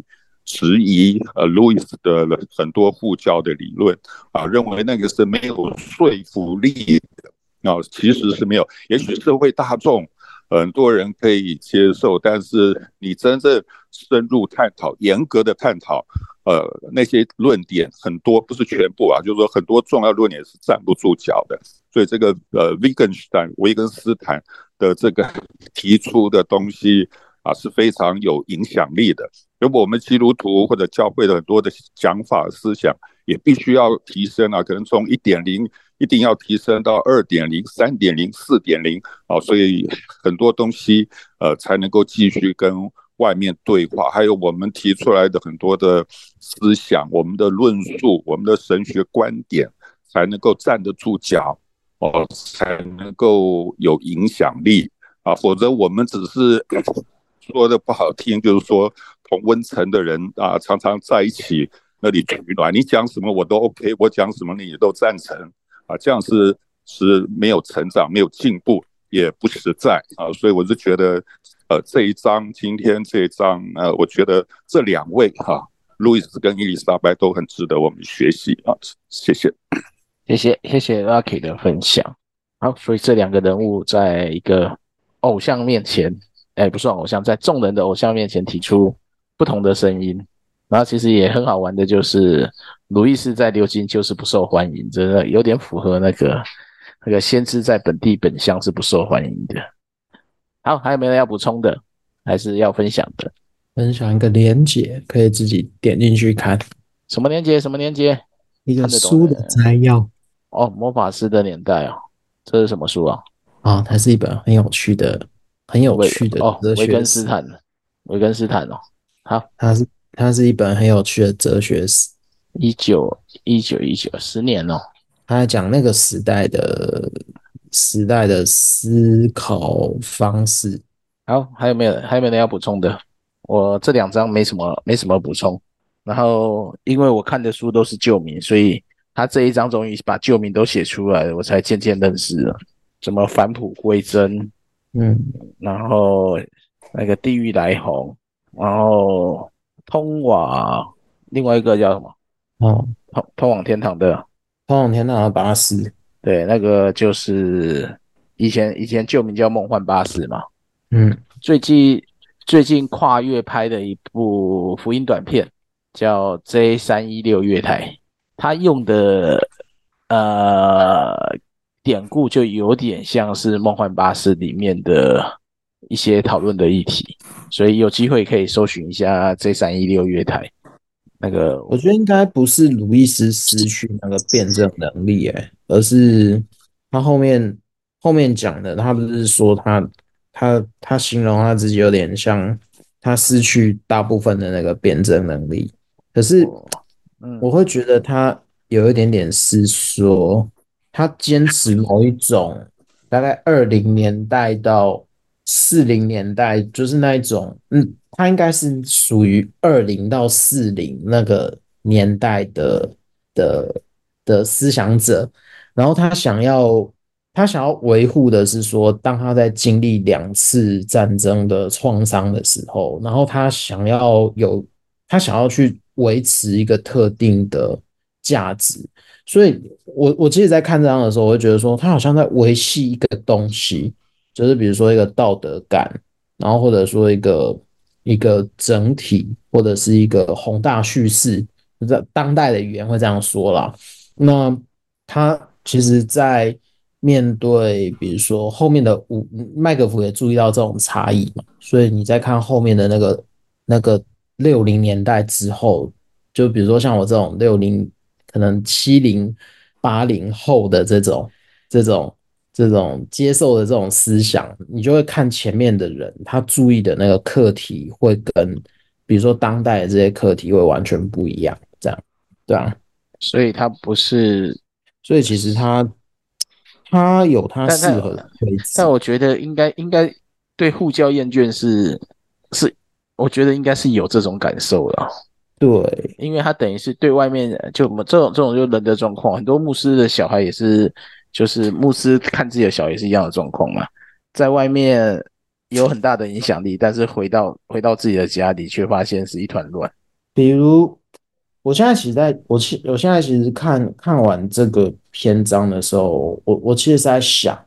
质疑呃路易斯的很多护教的理论啊，认为那个是没有说服力的啊，其实是没有，也许社会大众。很多人可以接受，但是你真正深入探讨、严格的探讨，呃，那些论点很多不是全部啊，就是说很多重要论点是站不住脚的。所以这个呃，维根斯坦、维根斯坦的这个提出的东西啊，是非常有影响力的。如果我们基督徒或者教会的很多的讲法思想，也必须要提升啊，可能从一点零。一定要提升到二点零、三点零、四点零啊，所以很多东西呃才能够继续跟外面对话。还有我们提出来的很多的思想、我们的论述、我们的神学观点，才能够站得住脚哦，才能够有影响力啊。否则我们只是 [coughs] 说的不好听，就是说同温层的人啊，常常在一起那里取暖，你讲什么我都 OK，我讲什么你也都赞成。啊，这样是是没有成长、没有进步，也不实在啊，所以我是觉得，呃，这一章今天这一章，呃，我觉得这两位哈、路易斯跟伊丽莎白都很值得我们学习啊，谢谢，谢谢谢谢 Lucky 的分享。好，所以这两个人物在一个偶像面前，哎，不算偶像，在众人的偶像面前提出不同的声音。然后其实也很好玩的，就是路易斯在流金就是不受欢迎，真的有点符合那个那个先知在本地本乡是不受欢迎的。好，还有没有人要补充的，还是要分享的？分享一个连接，可以自己点进去看。什么连接？什么连接？一个书的摘要。哦，魔法师的年代哦，这是什么书啊？啊、哦，它是一本很有趣的、很有趣的哦，维根斯坦，维根斯坦哦，好，它是。它是一本很有趣的哲学史，一九一九一九十年哦，他在讲那个时代的时代的思考方式。好，还有没有还有没有人要补充的？我这两章没什么没什么补充。然后因为我看的书都是旧名，所以他这一章终于把旧名都写出来了，我才渐渐认识了什么返璞归真，嗯，然后那个地狱来鸿，然后。通往另外一个叫什么？哦，通通往天堂的，通往天堂的巴士。对，那个就是以前以前旧名叫梦幻巴士嘛。嗯，最近最近跨越拍的一部福音短片叫 J 三一六月台，他用的呃典故就有点像是梦幻巴士里面的。一些讨论的议题，所以有机会可以搜寻一下 J 三一六月台。那个，我觉得应该不是路易斯失去那个辩证能力，哎，而是他后面后面讲的，他不是说他他他形容他自己有点像他失去大部分的那个辩证能力，可是我会觉得他有一点点是说他坚持某一种大概二零年代到。四零年代就是那一种，嗯，他应该是属于二零到四零那个年代的的的思想者，然后他想要他想要维护的是说，当他在经历两次战争的创伤的时候，然后他想要有他想要去维持一个特定的价值，所以我我其实，在看这样的时候，我就觉得说，他好像在维系一个东西。就是比如说一个道德感，然后或者说一个一个整体，或者是一个宏大叙事，在当代的语言会这样说啦。那他其实，在面对比如说后面的五麦克福也注意到这种差异嘛，所以你再看后面的那个那个六零年代之后，就比如说像我这种六零可能七零八零后的这种这种。这种接受的这种思想，你就会看前面的人，他注意的那个课题会跟，比如说当代的这些课题会完全不一样，这样，对啊，所以他不是，所以其实他他有他适合的位置，但我觉得应该应该对护教厌倦是是，我觉得应该是有这种感受了，对，因为他等于是对外面就我们这种这种就人的状况，很多牧师的小孩也是。就是牧师看自己的小孩是一样的状况嘛，在外面有很大的影响力，但是回到回到自己的家里，却发现是一团乱。比如，我现在其实在我其我现在其实看看完这个篇章的时候，我我其实是在想，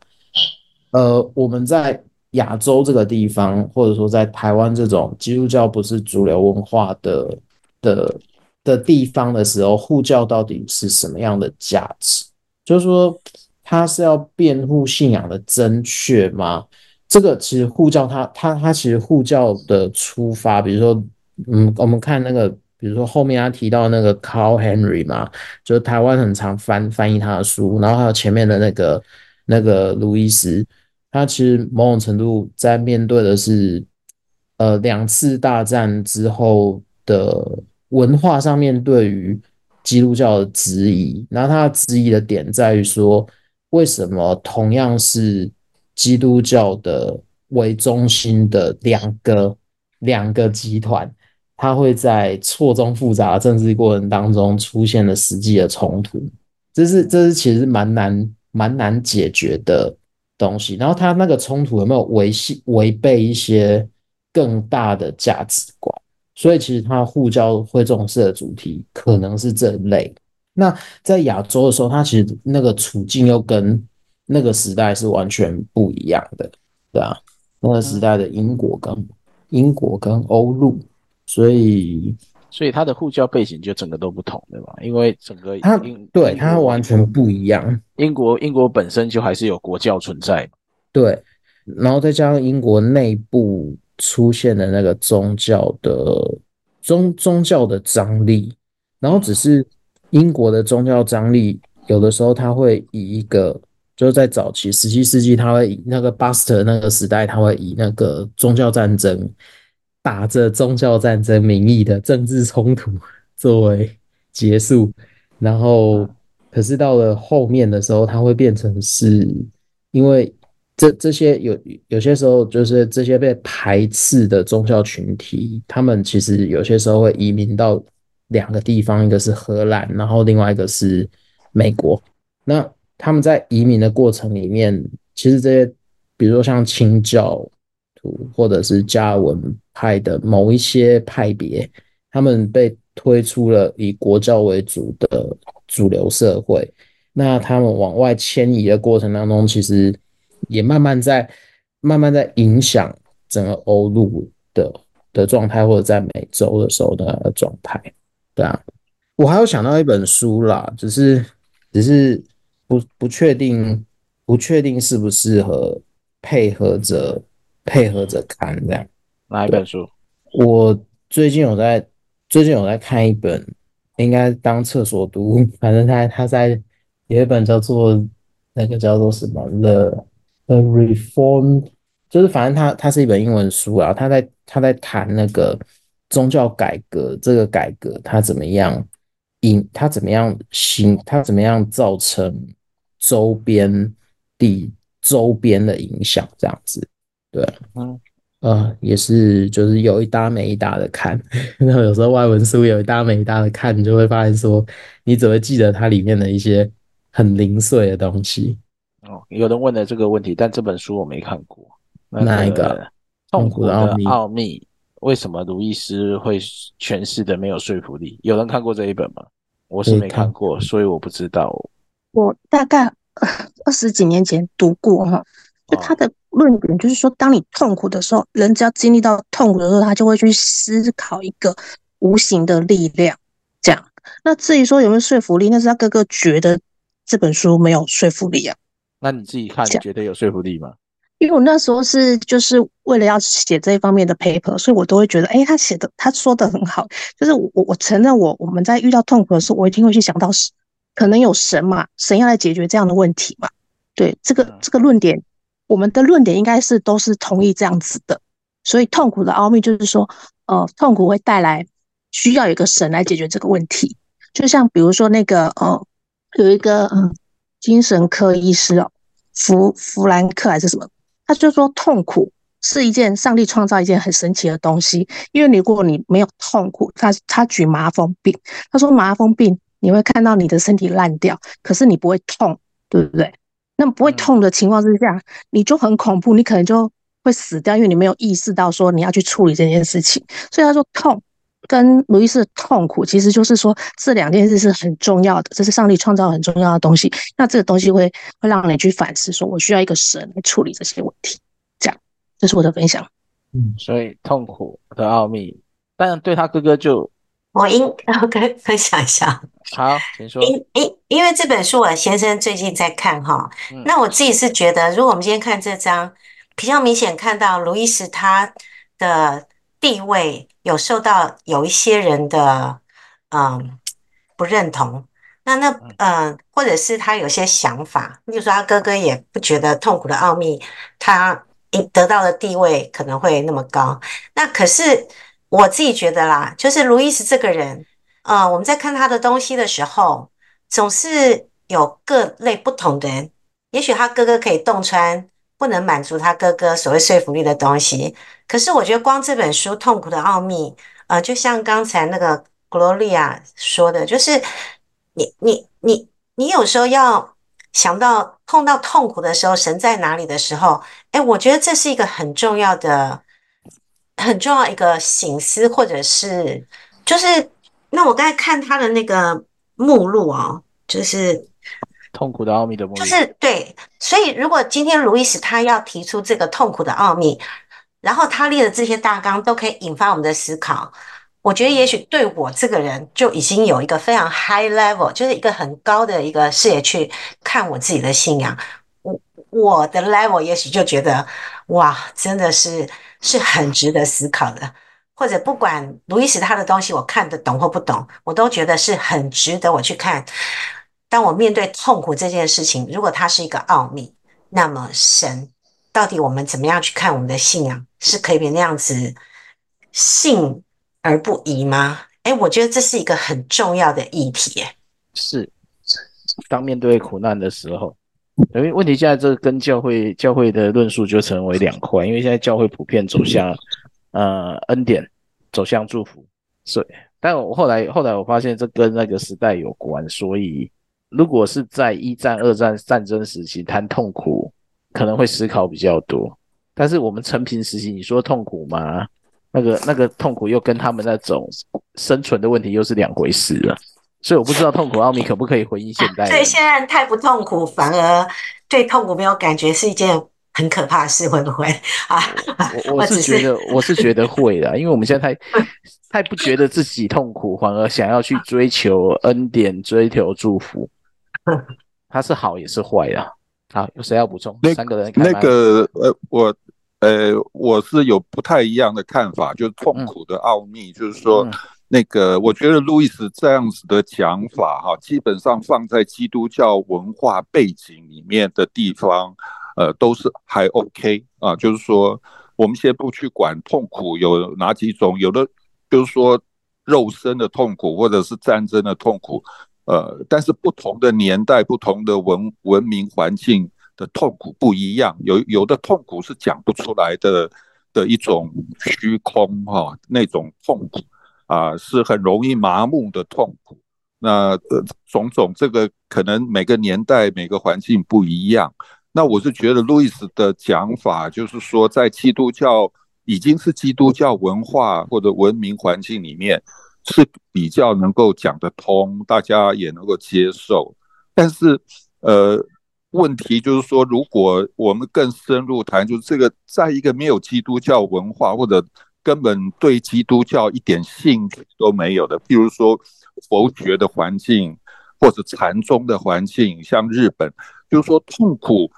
呃，我们在亚洲这个地方，或者说在台湾这种基督教不是主流文化的的的地方的时候，护教到底是什么样的价值？就是说。他是要辩护信仰的正确吗？这个其实护教他他他其实护教的出发，比如说，嗯，我们看那个，比如说后面他提到那个 Carl Henry 嘛，就是台湾很常翻翻译他的书，然后还有前面的那个那个路易斯，他其实某种程度在面对的是，呃，两次大战之后的文化上面对于基督教的质疑，然后他质疑的点在于说。为什么同样是基督教的为中心的两个两个集团，它会在错综复杂的政治过程当中出现了实际的冲突？这是这是其实蛮难蛮难解决的东西。然后它那个冲突有没有违系违背一些更大的价值观？所以其实它护教会重视的主题可能是这类。那在亚洲的时候，他其实那个处境又跟那个时代是完全不一样的，对啊，那个时代的英国跟英国跟欧陆，所以所以他的护教背景就整个都不同，对吧？因为整个他对他完全不一样。英国英国本身就还是有国教存在，对，然后再加上英国内部出现的那个宗教的宗宗教的张力，然后只是。英国的宗教张力，有的时候他会以一个，就是在早期十七世纪，他会以那个巴斯特那个时代，他会以那个宗教战争，打着宗教战争名义的政治冲突作为结束。然后，可是到了后面的时候，他会变成是，因为这这些有有些时候，就是这些被排斥的宗教群体，他们其实有些时候会移民到。两个地方，一个是荷兰，然后另外一个是美国。那他们在移民的过程里面，其实这些，比如说像清教徒或者是加文派的某一些派别，他们被推出了以国教为主的主流社会。那他们往外迁移的过程当中，其实也慢慢在慢慢在影响整个欧陆的的状态，或者在美洲的时候的状态。对啊，我还有想到一本书啦，只是只是不不确定，不确定适不适合配合着配合着看这样。哪一本书？我最近有在最近有在看一本，应该当厕所读，反正他他在有一本叫做那个叫做什么 The The Reform，就是反正他他是一本英文书啊，他在他在谈那个。宗教改革这个改革，它怎么样引？它怎么样行？它怎么样造成周边地周边的影响？这样子，对，嗯，呃，也是，就是有一搭没一搭的看。[laughs] 那有时候外文书有一搭没一搭的看，你就会发现说，你只会记得它里面的一些很零碎的东西。哦，有人问了这个问题，但这本书我没看过。那个、哪一个？痛苦的奥秘。为什么路易斯会诠释的没有说服力？有人看过这一本吗？我是没看过，所以我不知道。我大概 [laughs] 二十几年前读过哈，就他的论点就是说，当你痛苦的时候，人只要经历到痛苦的时候，他就会去思考一个无形的力量。这样，那至于说有没有说服力，那是他哥哥觉得这本书没有说服力啊。那你自己看，觉得有说服力吗？因为我那时候是就是为了要写这一方面的 paper，所以我都会觉得，哎，他写的他说的很好。就是我我承认我我们在遇到痛苦的时候，我一定会去想到是可能有神嘛，神要来解决这样的问题嘛。对，这个这个论点，我们的论点应该是都是同意这样子的。所以痛苦的奥秘就是说，呃，痛苦会带来需要有一个神来解决这个问题。就像比如说那个呃，有一个嗯精神科医师哦，弗弗兰克还是什么？他就说，痛苦是一件上帝创造一件很神奇的东西，因为你如果你没有痛苦，他他举麻风病，他说麻风病你会看到你的身体烂掉，可是你不会痛，对不对？那么不会痛的情况之下，你就很恐怖，你可能就会死掉，因为你没有意识到说你要去处理这件事情。所以他说，痛跟路易斯的痛苦，其实就是说这两件事是很重要的，这是上帝创造很重要的东西。那这个东西会会让你去反思，说我需要一个神来处理这些问题。这样，这是我的分享。嗯，所以痛苦的奥秘，但对他哥哥就，[laughs] 我应 [laughs] 我可以分享一下。好，请说。因因因为这本书，我先生最近在看哈。嗯，那我自己是觉得，如果我们今天看这张，比较明显看到路易斯他的地位。有受到有一些人的嗯不认同，那那嗯或者是他有些想法，例如说他哥哥也不觉得痛苦的奥秘他得到的地位可能会那么高。那可是我自己觉得啦，就是卢易斯这个人，呃，我们在看他的东西的时候，总是有各类不同的人。也许他哥哥可以洞穿。不能满足他哥哥所谓说服力的东西，可是我觉得光这本书《痛苦的奥秘》，呃，就像刚才那个 Gloria 说的，就是你你你你有时候要想到碰到痛苦的时候，神在哪里的时候，哎，我觉得这是一个很重要的、很重要一个醒思，或者是就是那我刚才看他的那个目录哦，就是。痛苦的奥秘的目的就是对，所以如果今天卢易斯他要提出这个痛苦的奥秘，然后他列的这些大纲都可以引发我们的思考，我觉得也许对我这个人就已经有一个非常 high level，就是一个很高的一个视野去看我自己的信仰，我我的 level 也许就觉得哇，真的是是很值得思考的，或者不管卢易斯他的东西我看得懂或不懂，我都觉得是很值得我去看。当我面对痛苦这件事情，如果它是一个奥秘，那么神到底我们怎么样去看我们的信仰，是可以那样子信而不疑吗？哎，我觉得这是一个很重要的议题。是，当面对苦难的时候，因为问题现在这跟教会教会的论述就成为两块，因为现在教会普遍走向呃恩典，走向祝福，所以，但我后来后来我发现这跟那个时代有关，所以。如果是在一战、二战战争时期谈痛苦，可能会思考比较多。但是我们成平时期，你说痛苦吗？那个那个痛苦又跟他们那种生存的问题又是两回事了。所以我不知道痛苦奥秘可不可以回应现代人。对，现在太不痛苦，反而对痛苦没有感觉，是一件很可怕的事，会不会啊？我我是觉得，我是觉得会的，因为我们现在太。太不觉得自己痛苦，反而想要去追求恩典、追求祝福。[laughs] 它是好也是坏呀。好，有谁要补充？那三个人。那个呃，我呃，我是有不太一样的看法，就是痛苦的奥秘，嗯、就是说、嗯、那个，我觉得路易斯这样子的讲法哈，基本上放在基督教文化背景里面的地方，呃，都是还 OK 啊。就是说，我们先不去管痛苦有哪几种，有的。就是说，肉身的痛苦或者是战争的痛苦，呃，但是不同的年代、不同的文文明环境的痛苦不一样，有有的痛苦是讲不出来的的一种虚空哈、那种痛苦啊、是很容易麻木的痛苦。那呃，种种这个可能每个年代、每个环境不一样。那我是觉得路易斯的讲法，就是说在基督教。已经是基督教文化或者文明环境里面是比较能够讲得通，大家也能够接受。但是，呃，问题就是说，如果我们更深入谈，就是这个在一个没有基督教文化或者根本对基督教一点兴趣都没有的，比如说佛学的环境，或者禅宗的环境，像日本，就是说痛苦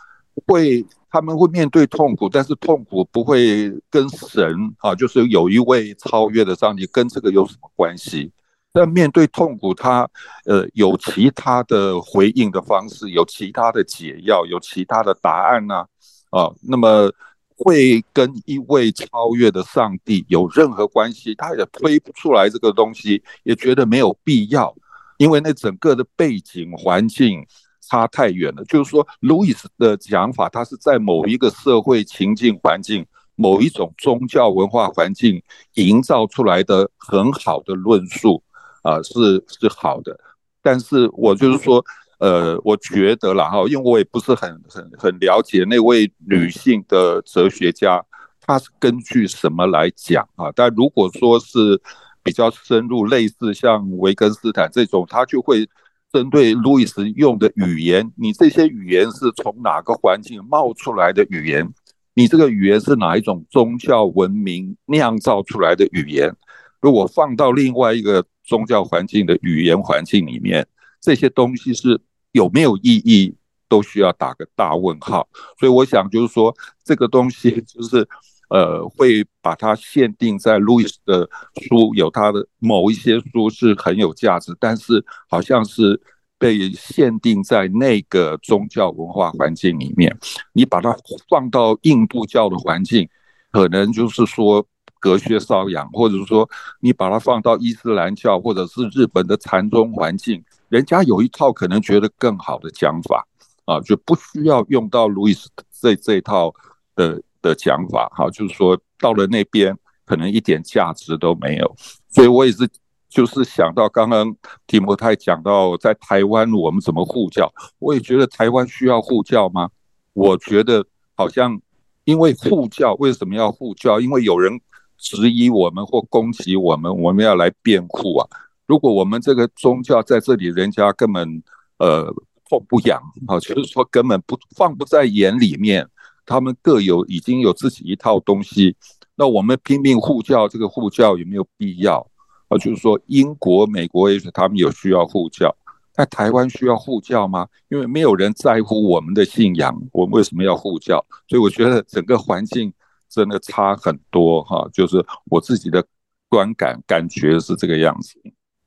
会他们会面对痛苦，但是痛苦不会跟神啊，就是有一位超越的上帝，跟这个有什么关系？但面对痛苦，他呃有其他的回应的方式，有其他的解药，有其他的答案呢？啊，啊，那么会跟一位超越的上帝有任何关系？他也推不出来这个东西，也觉得没有必要，因为那整个的背景环境差太远了。就是说，路易斯的讲法，他是在某一个社会情境环境。某一种宗教文化环境营造出来的很好的论述啊、是是好的，但是我就是说，呃，我觉得了哈，因为我也不是很很很了解那位女性的哲学家，她是根据什么来讲啊？但如果说是比较深入，类似像维根斯坦这种，他就会针对路易斯用的语言，你这些语言是从哪个环境冒出来的语言？你这个语言是哪一种宗教文明酿造出来的语言？如果放到另外一个宗教环境的语言环境里面，这些东西是有没有意义，都需要打个大问号。所以我想就是说，这个东西就是呃，会把它限定在路易斯的书，有他的某一些书是很有价值，但是好像是。被限定在那个宗教文化环境里面，你把它放到印度教的环境，可能就是说隔靴搔痒，或者说你把它放到伊斯兰教或者是日本的禅宗环境，人家有一套可能觉得更好的讲法啊，就不需要用到路易斯这这套的的讲法哈，就是说到了那边可能一点价值都没有，所以我也是。就是想到刚刚提摩太讲到在台湾我们怎么护教，我也觉得台湾需要护教吗？我觉得好像因为护教为什么要护教？因为有人质疑我们或攻击我们，我们要来辩护啊。如果我们这个宗教在这里，人家根本呃痛不痒啊，就是说根本不放不在眼里面，他们各有已经有自己一套东西，那我们拼命护教，这个护教有没有必要？啊，就是说，英国、美国也许他们有需要护教，那台湾需要护教吗？因为没有人在乎我们的信仰，我们为什么要护教？所以我觉得整个环境真的差很多哈。就是我自己的观感感觉是这个样子。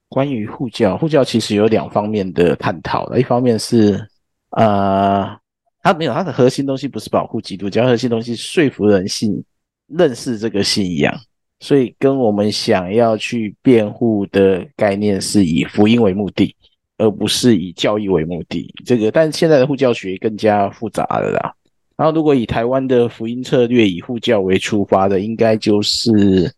关于护教，护教其实有两方面的探讨的，一方面是呃，它没有它的核心东西不是保护基督教，核心东西说服人信认识这个信仰。所以，跟我们想要去辩护的概念是以福音为目的，而不是以教义为目的。这个，但是现在的护教学更加复杂了啦。然后，如果以台湾的福音策略以护教为出发的，应该就是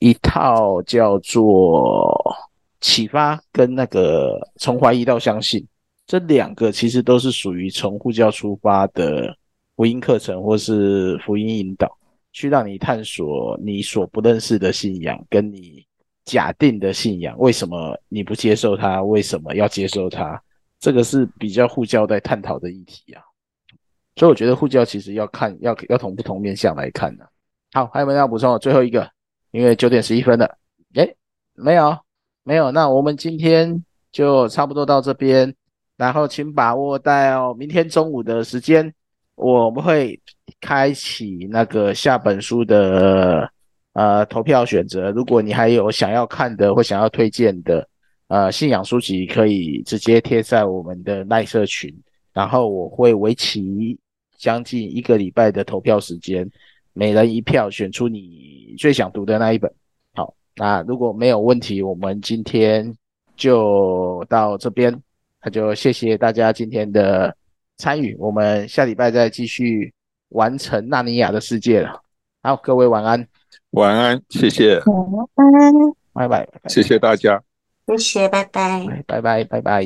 一套叫做启发跟那个从怀疑到相信，这两个其实都是属于从护教出发的福音课程或是福音引导。去让你探索你所不认识的信仰，跟你假定的信仰，为什么你不接受它？为什么要接受它？这个是比较护教在探讨的议题啊。所以我觉得护教其实要看，要要从不同面向来看的啊。好，还有没有要补充的？最后一个，因为九点十一分了。诶，没有，没有。那我们今天就差不多到这边，然后请把握到明天中午的时间，我们会。开启那个下本书的呃投票选择，如果你还有想要看的或想要推荐的呃信仰书籍，可以直接贴在我们的耐社群，然后我会为期将近一个礼拜的投票时间，每人一票选出你最想读的那一本。好，那如果没有问题，我们今天就到这边，那就谢谢大家今天的参与，我们下礼拜再继续。完成纳尼亚的世界了。好，各位晚安。晚安，谢谢。晚安，拜拜。谢谢大家。谢谢，拜拜。拜拜，拜拜。